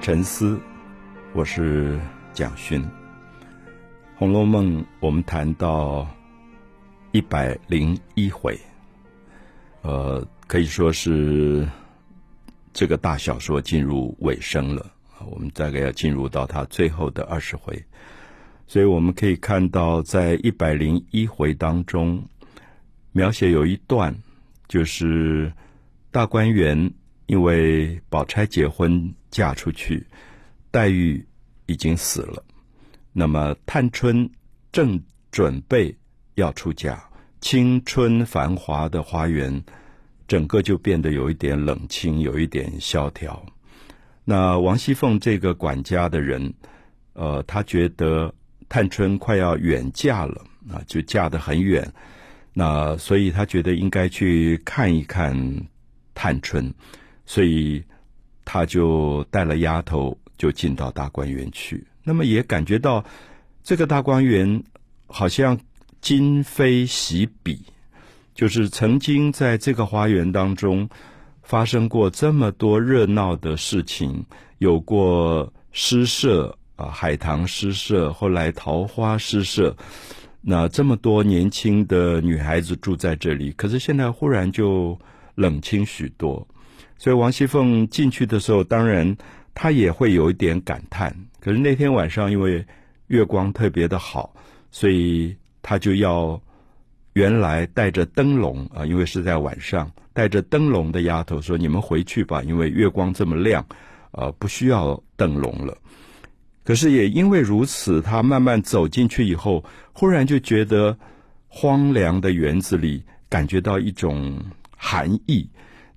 沉思，我是蒋勋。《红楼梦》我们谈到一百零一回，呃，可以说是这个大小说进入尾声了。我们大概要进入到它最后的二十回，所以我们可以看到，在一百零一回当中，描写有一段，就是大观园因为宝钗结婚。嫁出去，黛玉已经死了。那么探春正准备要出嫁，青春繁华的花园，整个就变得有一点冷清，有一点萧条。那王熙凤这个管家的人，呃，他觉得探春快要远嫁了啊，就嫁得很远。那所以他觉得应该去看一看探春，所以。他就带了丫头，就进到大观园去。那么也感觉到这个大观园好像今非昔比，就是曾经在这个花园当中发生过这么多热闹的事情，有过诗社啊，海棠诗社，后来桃花诗社，那这么多年轻的女孩子住在这里，可是现在忽然就冷清许多。所以王熙凤进去的时候，当然她也会有一点感叹。可是那天晚上，因为月光特别的好，所以她就要原来带着灯笼啊，因为是在晚上，带着灯笼的丫头说：“你们回去吧，因为月光这么亮，呃，不需要灯笼了。”可是也因为如此，她慢慢走进去以后，忽然就觉得荒凉的园子里感觉到一种寒意。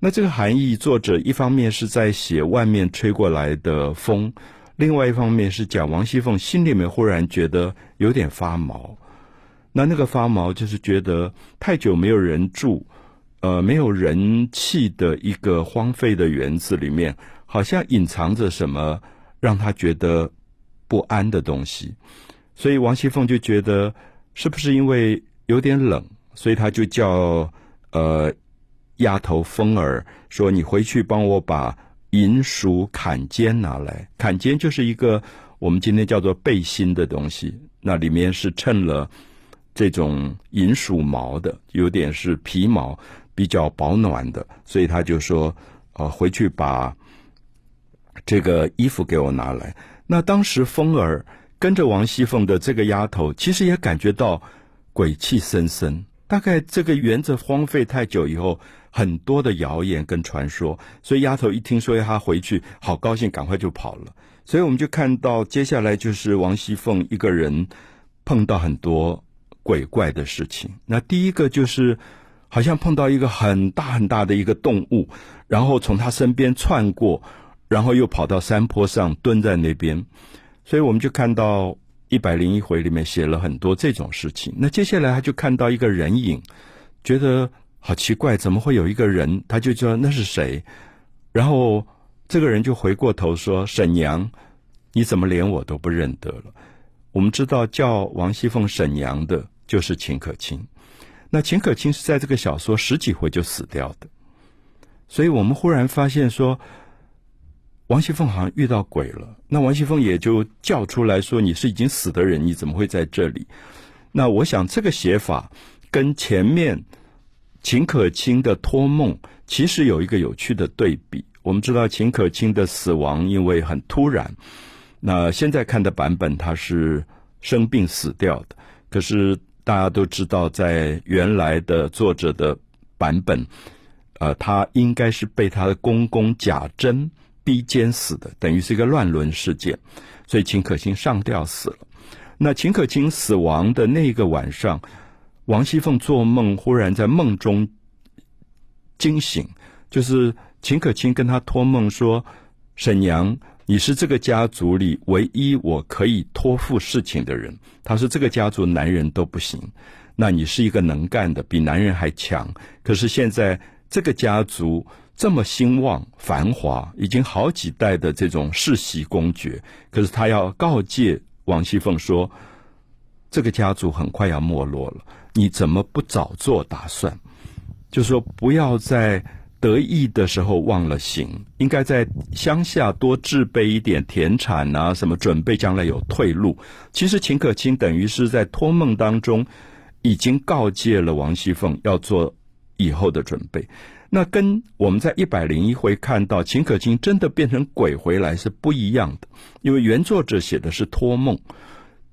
那这个含义，作者一方面是在写外面吹过来的风，另外一方面是讲王熙凤心里面忽然觉得有点发毛。那那个发毛就是觉得太久没有人住，呃，没有人气的一个荒废的园子里面，好像隐藏着什么让他觉得不安的东西。所以王熙凤就觉得是不是因为有点冷，所以他就叫呃。丫头风儿说：“你回去帮我把银鼠坎肩拿来。坎肩就是一个我们今天叫做背心的东西，那里面是衬了这种银鼠毛的，有点是皮毛，比较保暖的。所以他就说：‘呃，回去把这个衣服给我拿来。’那当时风儿跟着王熙凤的这个丫头，其实也感觉到鬼气森森。大概这个园子荒废太久以后。”很多的谣言跟传说，所以丫头一听说要他回去，好高兴，赶快就跑了。所以我们就看到接下来就是王熙凤一个人碰到很多鬼怪的事情。那第一个就是好像碰到一个很大很大的一个动物，然后从他身边窜过，然后又跑到山坡上蹲在那边。所以我们就看到一百零一回里面写了很多这种事情。那接下来他就看到一个人影，觉得。好奇怪，怎么会有一个人？他就说那是谁？然后这个人就回过头说：“沈娘，你怎么连我都不认得了？”我们知道叫王熙凤沈娘的就是秦可卿。那秦可卿是在这个小说十几回就死掉的，所以我们忽然发现说，王熙凤好像遇到鬼了。那王熙凤也就叫出来说：“你是已经死的人，你怎么会在这里？”那我想这个写法跟前面。秦可卿的托梦其实有一个有趣的对比。我们知道秦可卿的死亡因为很突然，那现在看的版本他是生病死掉的。可是大家都知道，在原来的作者的版本，呃，他应该是被他的公公贾珍逼奸死的，等于是一个乱伦事件。所以秦可卿上吊死了。那秦可卿死亡的那个晚上。王熙凤做梦，忽然在梦中惊醒，就是秦可卿跟她托梦说：“沈娘，你是这个家族里唯一我可以托付事情的人。”他说：“这个家族男人都不行，那你是一个能干的，比男人还强。可是现在这个家族这么兴旺繁华，已经好几代的这种世袭公爵，可是他要告诫王熙凤说，这个家族很快要没落了。”你怎么不早做打算？就说不要再得意的时候忘了行，应该在乡下多置备一点田产啊，什么准备将来有退路。其实秦可卿等于是在托梦当中已经告诫了王熙凤要做以后的准备。那跟我们在一百零一回看到秦可卿真的变成鬼回来是不一样的，因为原作者写的是托梦，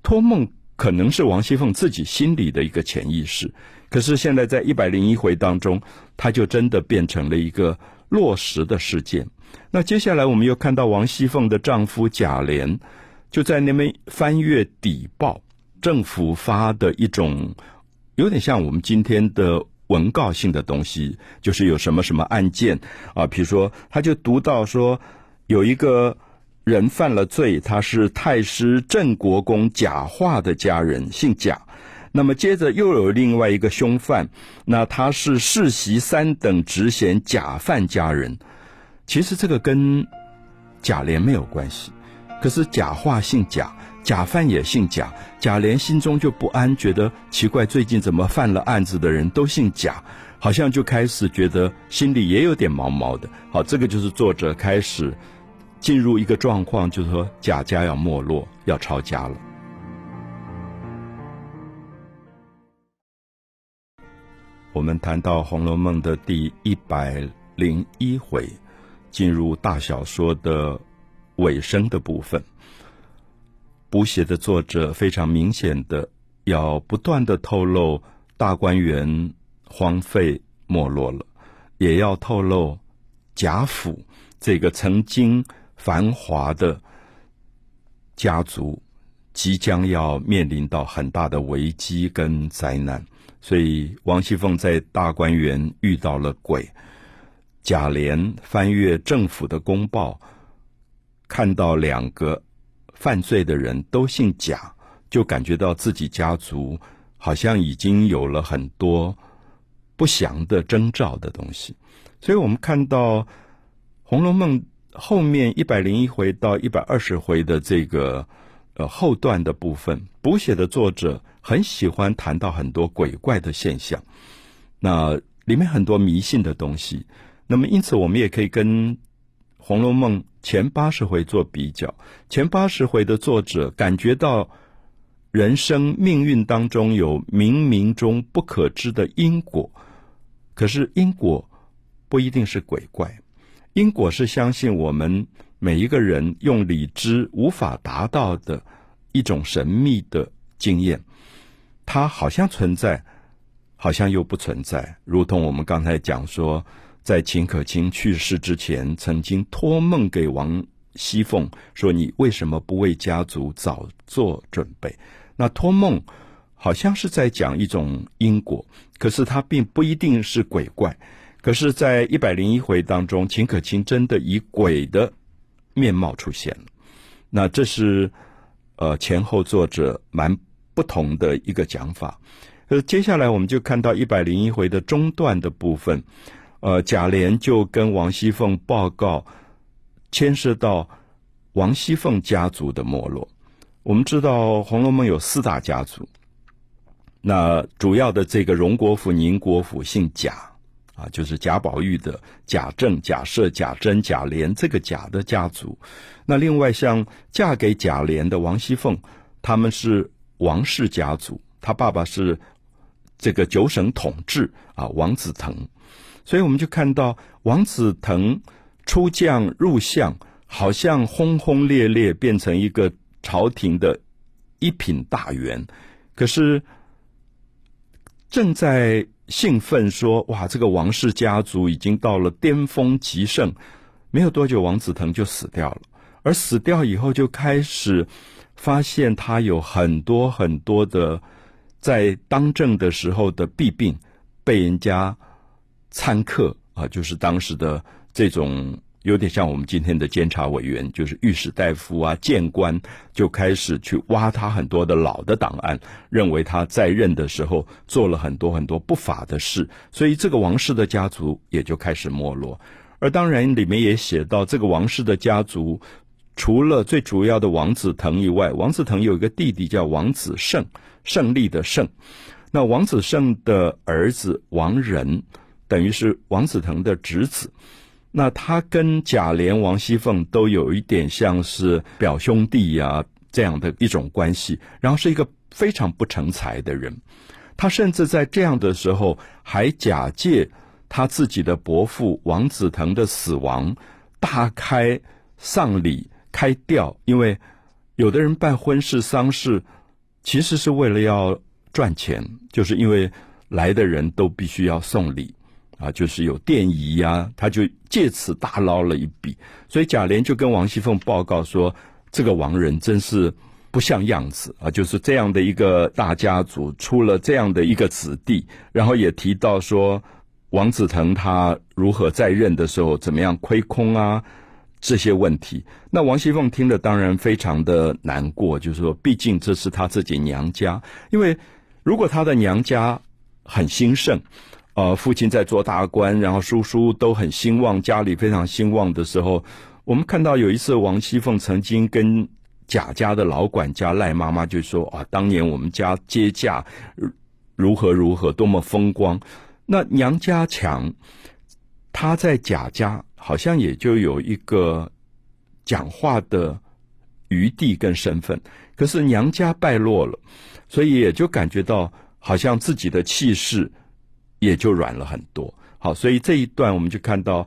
托梦可能是王熙凤自己心里的一个潜意识。可是现在在一百零一回当中，他就真的变成了一个落实的事件。那接下来我们又看到王熙凤的丈夫贾琏就在那边翻阅底报，政府发的一种有点像我们今天的文告性的东西，就是有什么什么案件啊，比如说他就读到说有一个人犯了罪，他是太师郑国公贾化的家人，姓贾。那么接着又有另外一个凶犯，那他是世袭三等职衔贾犯家人。其实这个跟贾琏没有关系，可是贾化姓贾，贾犯也姓贾，贾琏心中就不安，觉得奇怪，最近怎么犯了案子的人都姓贾，好像就开始觉得心里也有点毛毛的。好，这个就是作者开始进入一个状况，就是说贾家要没落，要抄家了。我们谈到《红楼梦》的第一百零一回，进入大小说的尾声的部分。补写的作者非常明显的要不断的透露大观园荒废没落了，也要透露贾府这个曾经繁华的家族即将要面临到很大的危机跟灾难。所以，王熙凤在大观园遇到了鬼。贾琏翻阅政府的公报，看到两个犯罪的人都姓贾，就感觉到自己家族好像已经有了很多不祥的征兆的东西。所以我们看到《红楼梦》后面一百零一回到一百二十回的这个呃后段的部分，补写的作者。很喜欢谈到很多鬼怪的现象，那里面很多迷信的东西。那么，因此我们也可以跟《红楼梦》前八十回做比较。前八十回的作者感觉到人生命运当中有冥冥中不可知的因果，可是因果不一定是鬼怪，因果是相信我们每一个人用理智无法达到的一种神秘的经验。它好像存在，好像又不存在，如同我们刚才讲说，在秦可卿去世之前，曾经托梦给王熙凤说：“你为什么不为家族早做准备？”那托梦好像是在讲一种因果，可是它并不一定是鬼怪。可是，在一百零一回当中，秦可卿真的以鬼的面貌出现了。那这是呃前后作者蛮。不同的一个讲法，呃，接下来我们就看到一百零一回的中段的部分，呃，贾琏就跟王熙凤报告，牵涉到王熙凤家族的没落。我们知道《红楼梦》有四大家族，那主要的这个荣国府、宁国府姓贾，啊，就是贾宝玉的贾政、贾赦、贾珍、贾琏这个贾的家族。那另外像嫁给贾琏的王熙凤，他们是。王氏家族，他爸爸是这个九省统治啊，王子腾，所以我们就看到王子腾出将入相，好像轰轰烈烈变成一个朝廷的一品大员。可是正在兴奋说：“哇，这个王氏家族已经到了巅峰极盛。”没有多久，王子腾就死掉了，而死掉以后就开始。发现他有很多很多的在当政的时候的弊病，被人家参客啊，就是当时的这种有点像我们今天的监察委员，就是御史大夫啊、谏官，就开始去挖他很多的老的档案，认为他在任的时候做了很多很多不法的事，所以这个王室的家族也就开始没落。而当然里面也写到这个王室的家族。除了最主要的王子腾以外，王子腾有一个弟弟叫王子胜，胜利的胜。那王子胜的儿子王仁，等于是王子腾的侄子。那他跟贾琏、王熙凤都有一点像是表兄弟呀这样的一种关系，然后是一个非常不成才的人。他甚至在这样的时候，还假借他自己的伯父王子腾的死亡，大开丧礼、开吊。因为有的人办婚事、丧事，其实是为了要赚钱，就是因为来的人都必须要送礼。啊，就是有电仪呀，他就借此大捞了一笔。所以贾琏就跟王熙凤报告说：“这个王人真是不像样子啊！就是这样的一个大家族，出了这样的一个子弟。”然后也提到说，王子腾他如何在任的时候怎么样亏空啊这些问题。那王熙凤听了当然非常的难过，就是说，毕竟这是他自己娘家，因为如果他的娘家很兴盛。呃，父亲在做大官，然后叔叔都很兴旺，家里非常兴旺的时候，我们看到有一次王熙凤曾经跟贾家的老管家赖妈妈就说：“啊，当年我们家接驾如何如何，多么风光。”那娘家强，他在贾家好像也就有一个讲话的余地跟身份，可是娘家败落了，所以也就感觉到好像自己的气势。也就软了很多。好，所以这一段我们就看到，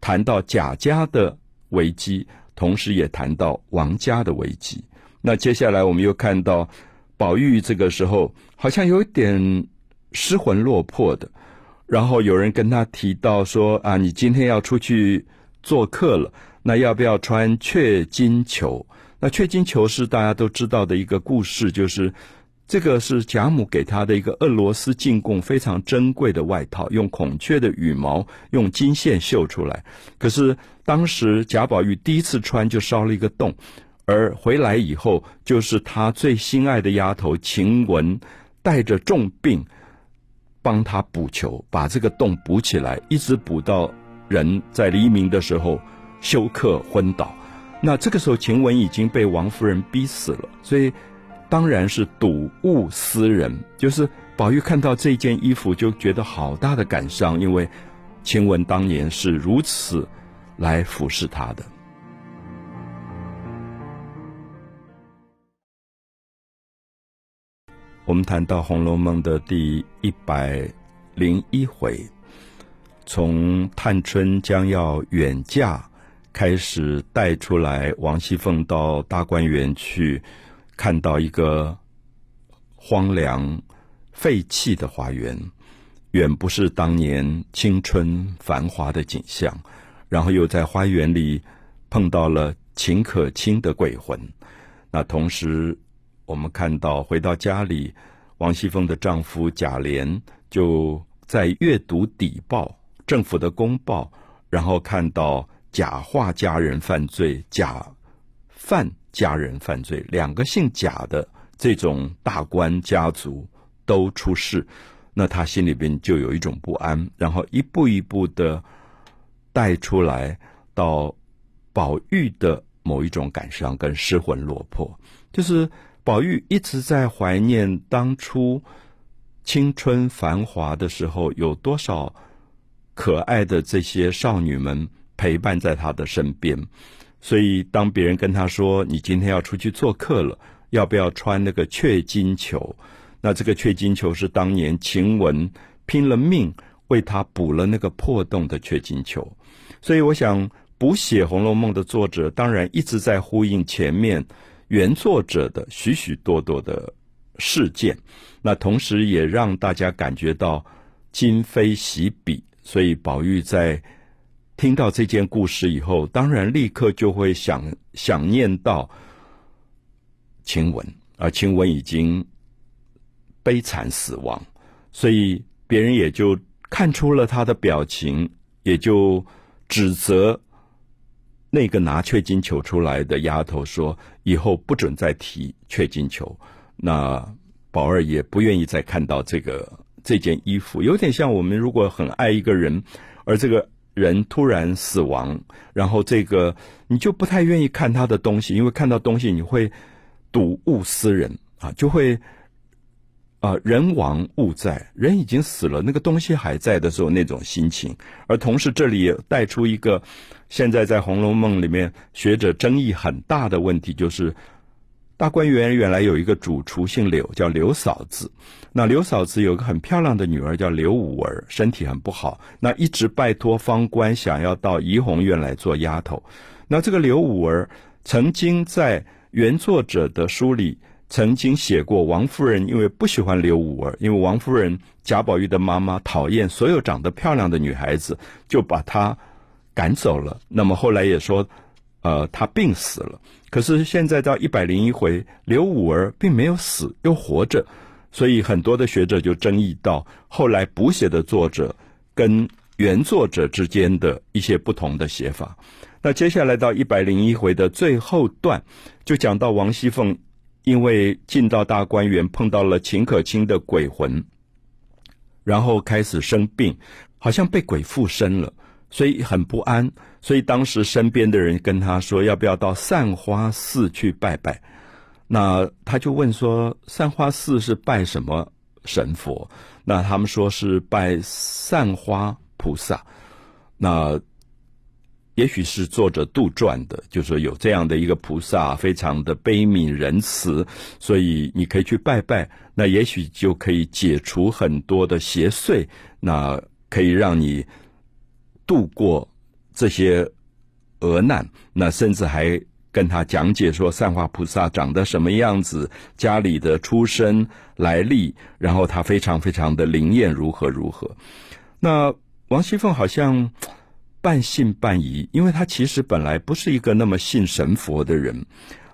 谈到贾家的危机，同时也谈到王家的危机。那接下来我们又看到宝玉这个时候好像有点失魂落魄的，然后有人跟他提到说：“啊，你今天要出去做客了，那要不要穿雀金裘？那雀金裘是大家都知道的一个故事，就是。”这个是贾母给他的一个俄罗斯进贡非常珍贵的外套，用孔雀的羽毛用金线绣出来。可是当时贾宝玉第一次穿就烧了一个洞，而回来以后，就是他最心爱的丫头晴雯带着重病帮他补球，把这个洞补起来，一直补到人在黎明的时候休克昏倒。那这个时候晴雯已经被王夫人逼死了，所以。当然是睹物思人，就是宝玉看到这件衣服就觉得好大的感伤，因为晴雯当年是如此来服侍他的。我们谈到《红楼梦》的第一百零一回，从探春将要远嫁开始带出来，王熙凤到大观园去。看到一个荒凉废弃的花园，远不是当年青春繁华的景象。然后又在花园里碰到了秦可卿的鬼魂。那同时，我们看到回到家里，王熙凤的丈夫贾琏就在阅读邸报、政府的公报，然后看到假画家人犯罪，假犯。家人犯罪，两个姓贾的这种大官家族都出事，那他心里边就有一种不安，然后一步一步的带出来到宝玉的某一种感伤跟失魂落魄，就是宝玉一直在怀念当初青春繁华的时候，有多少可爱的这些少女们陪伴在他的身边。所以，当别人跟他说：“你今天要出去做客了，要不要穿那个雀金裘？”那这个雀金裘是当年晴雯拼了命为他补了那个破洞的雀金裘。所以，我想补写《红楼梦》的作者，当然一直在呼应前面原作者的许许多多的事件。那同时，也让大家感觉到今非昔比。所以，宝玉在。听到这件故事以后，当然立刻就会想想念到晴雯，而晴雯已经悲惨死亡，所以别人也就看出了他的表情，也就指责那个拿雀金球出来的丫头说：“以后不准再提雀金球。”那宝儿也不愿意再看到这个这件衣服，有点像我们如果很爱一个人，而这个。人突然死亡，然后这个你就不太愿意看他的东西，因为看到东西你会睹物思人啊，就会啊，人亡物在，人已经死了，那个东西还在的时候那种心情。而同时，这里也带出一个现在在《红楼梦》里面学者争议很大的问题，就是大观园原来有一个主厨姓柳，叫柳嫂子。那柳嫂子有个很漂亮的女儿叫刘五儿，身体很不好，那一直拜托方官想要到怡红院来做丫头。那这个刘五儿曾经在原作者的书里。曾经写过王夫人，因为不喜欢刘五儿，因为王夫人贾宝玉的妈妈讨厌所有长得漂亮的女孩子，就把她赶走了。那么后来也说，呃，他病死了。可是现在到一百零一回，刘五儿并没有死，又活着，所以很多的学者就争议到后来补写的作者跟原作者之间的一些不同的写法。那接下来到一百零一回的最后段，就讲到王熙凤。因为进到大观园碰到了秦可卿的鬼魂，然后开始生病，好像被鬼附身了，所以很不安。所以当时身边的人跟他说：“要不要到散花寺去拜拜？”那他就问说：“散花寺是拜什么神佛？”那他们说是拜散花菩萨。那。也许是作者杜撰的，就说有这样的一个菩萨，非常的悲悯仁慈，所以你可以去拜拜，那也许就可以解除很多的邪祟，那可以让你度过这些厄难。那甚至还跟他讲解说，善化菩萨长得什么样子，家里的出身来历，然后他非常非常的灵验，如何如何。那王熙凤好像。半信半疑，因为他其实本来不是一个那么信神佛的人，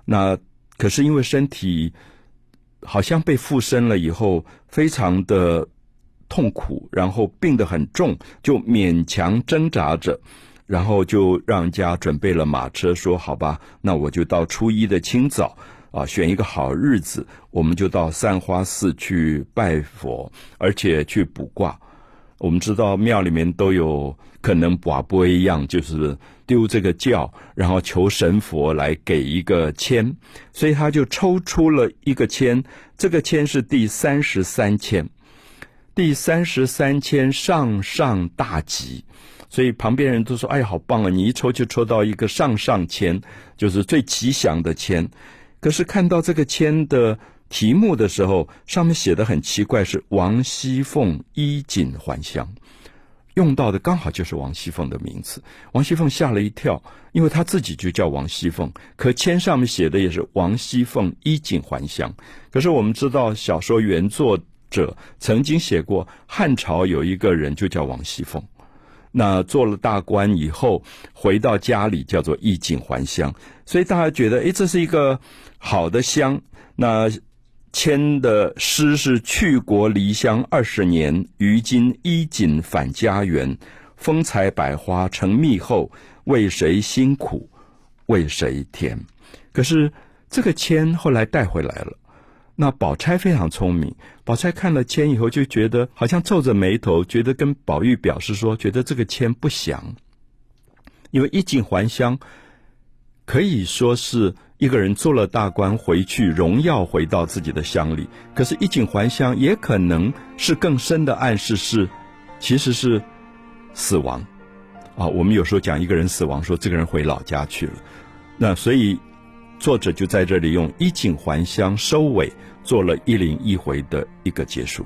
那可是因为身体好像被附身了以后，非常的痛苦，然后病得很重，就勉强挣扎着，然后就让家准备了马车，说好吧，那我就到初一的清早啊，选一个好日子，我们就到三花寺去拜佛，而且去卜卦。我们知道庙里面都有可能寡不一样，就是丢这个轿，然后求神佛来给一个签，所以他就抽出了一个签，这个签是第三十三签，第三十三签上上大吉，所以旁边人都说：“哎，好棒啊！你一抽就抽到一个上上签，就是最吉祥的签。”可是看到这个签的。题目的时候，上面写的很奇怪，是王熙凤衣锦还乡，用到的刚好就是王熙凤的名字。王熙凤吓了一跳，因为她自己就叫王熙凤，可签上面写的也是王熙凤衣锦还乡。可是我们知道，小说原作者曾经写过，汉朝有一个人就叫王熙凤，那做了大官以后，回到家里叫做衣锦还乡，所以大家觉得，哎，这是一个好的乡，那。签的诗是“去国离乡二十年，于今衣锦返家园。风采百花成蜜后，为谁辛苦为谁甜？”可是这个签后来带回来了。那宝钗非常聪明，宝钗看了签以后就觉得好像皱着眉头，觉得跟宝玉表示说，觉得这个签不祥，因为衣锦还乡可以说是。一个人做了大官回去，荣耀回到自己的乡里。可是衣锦还乡，也可能是更深的暗示，是其实是死亡啊。我们有时候讲一个人死亡，说这个人回老家去了。那所以作者就在这里用衣锦还乡收尾，做了一零一回的一个结束。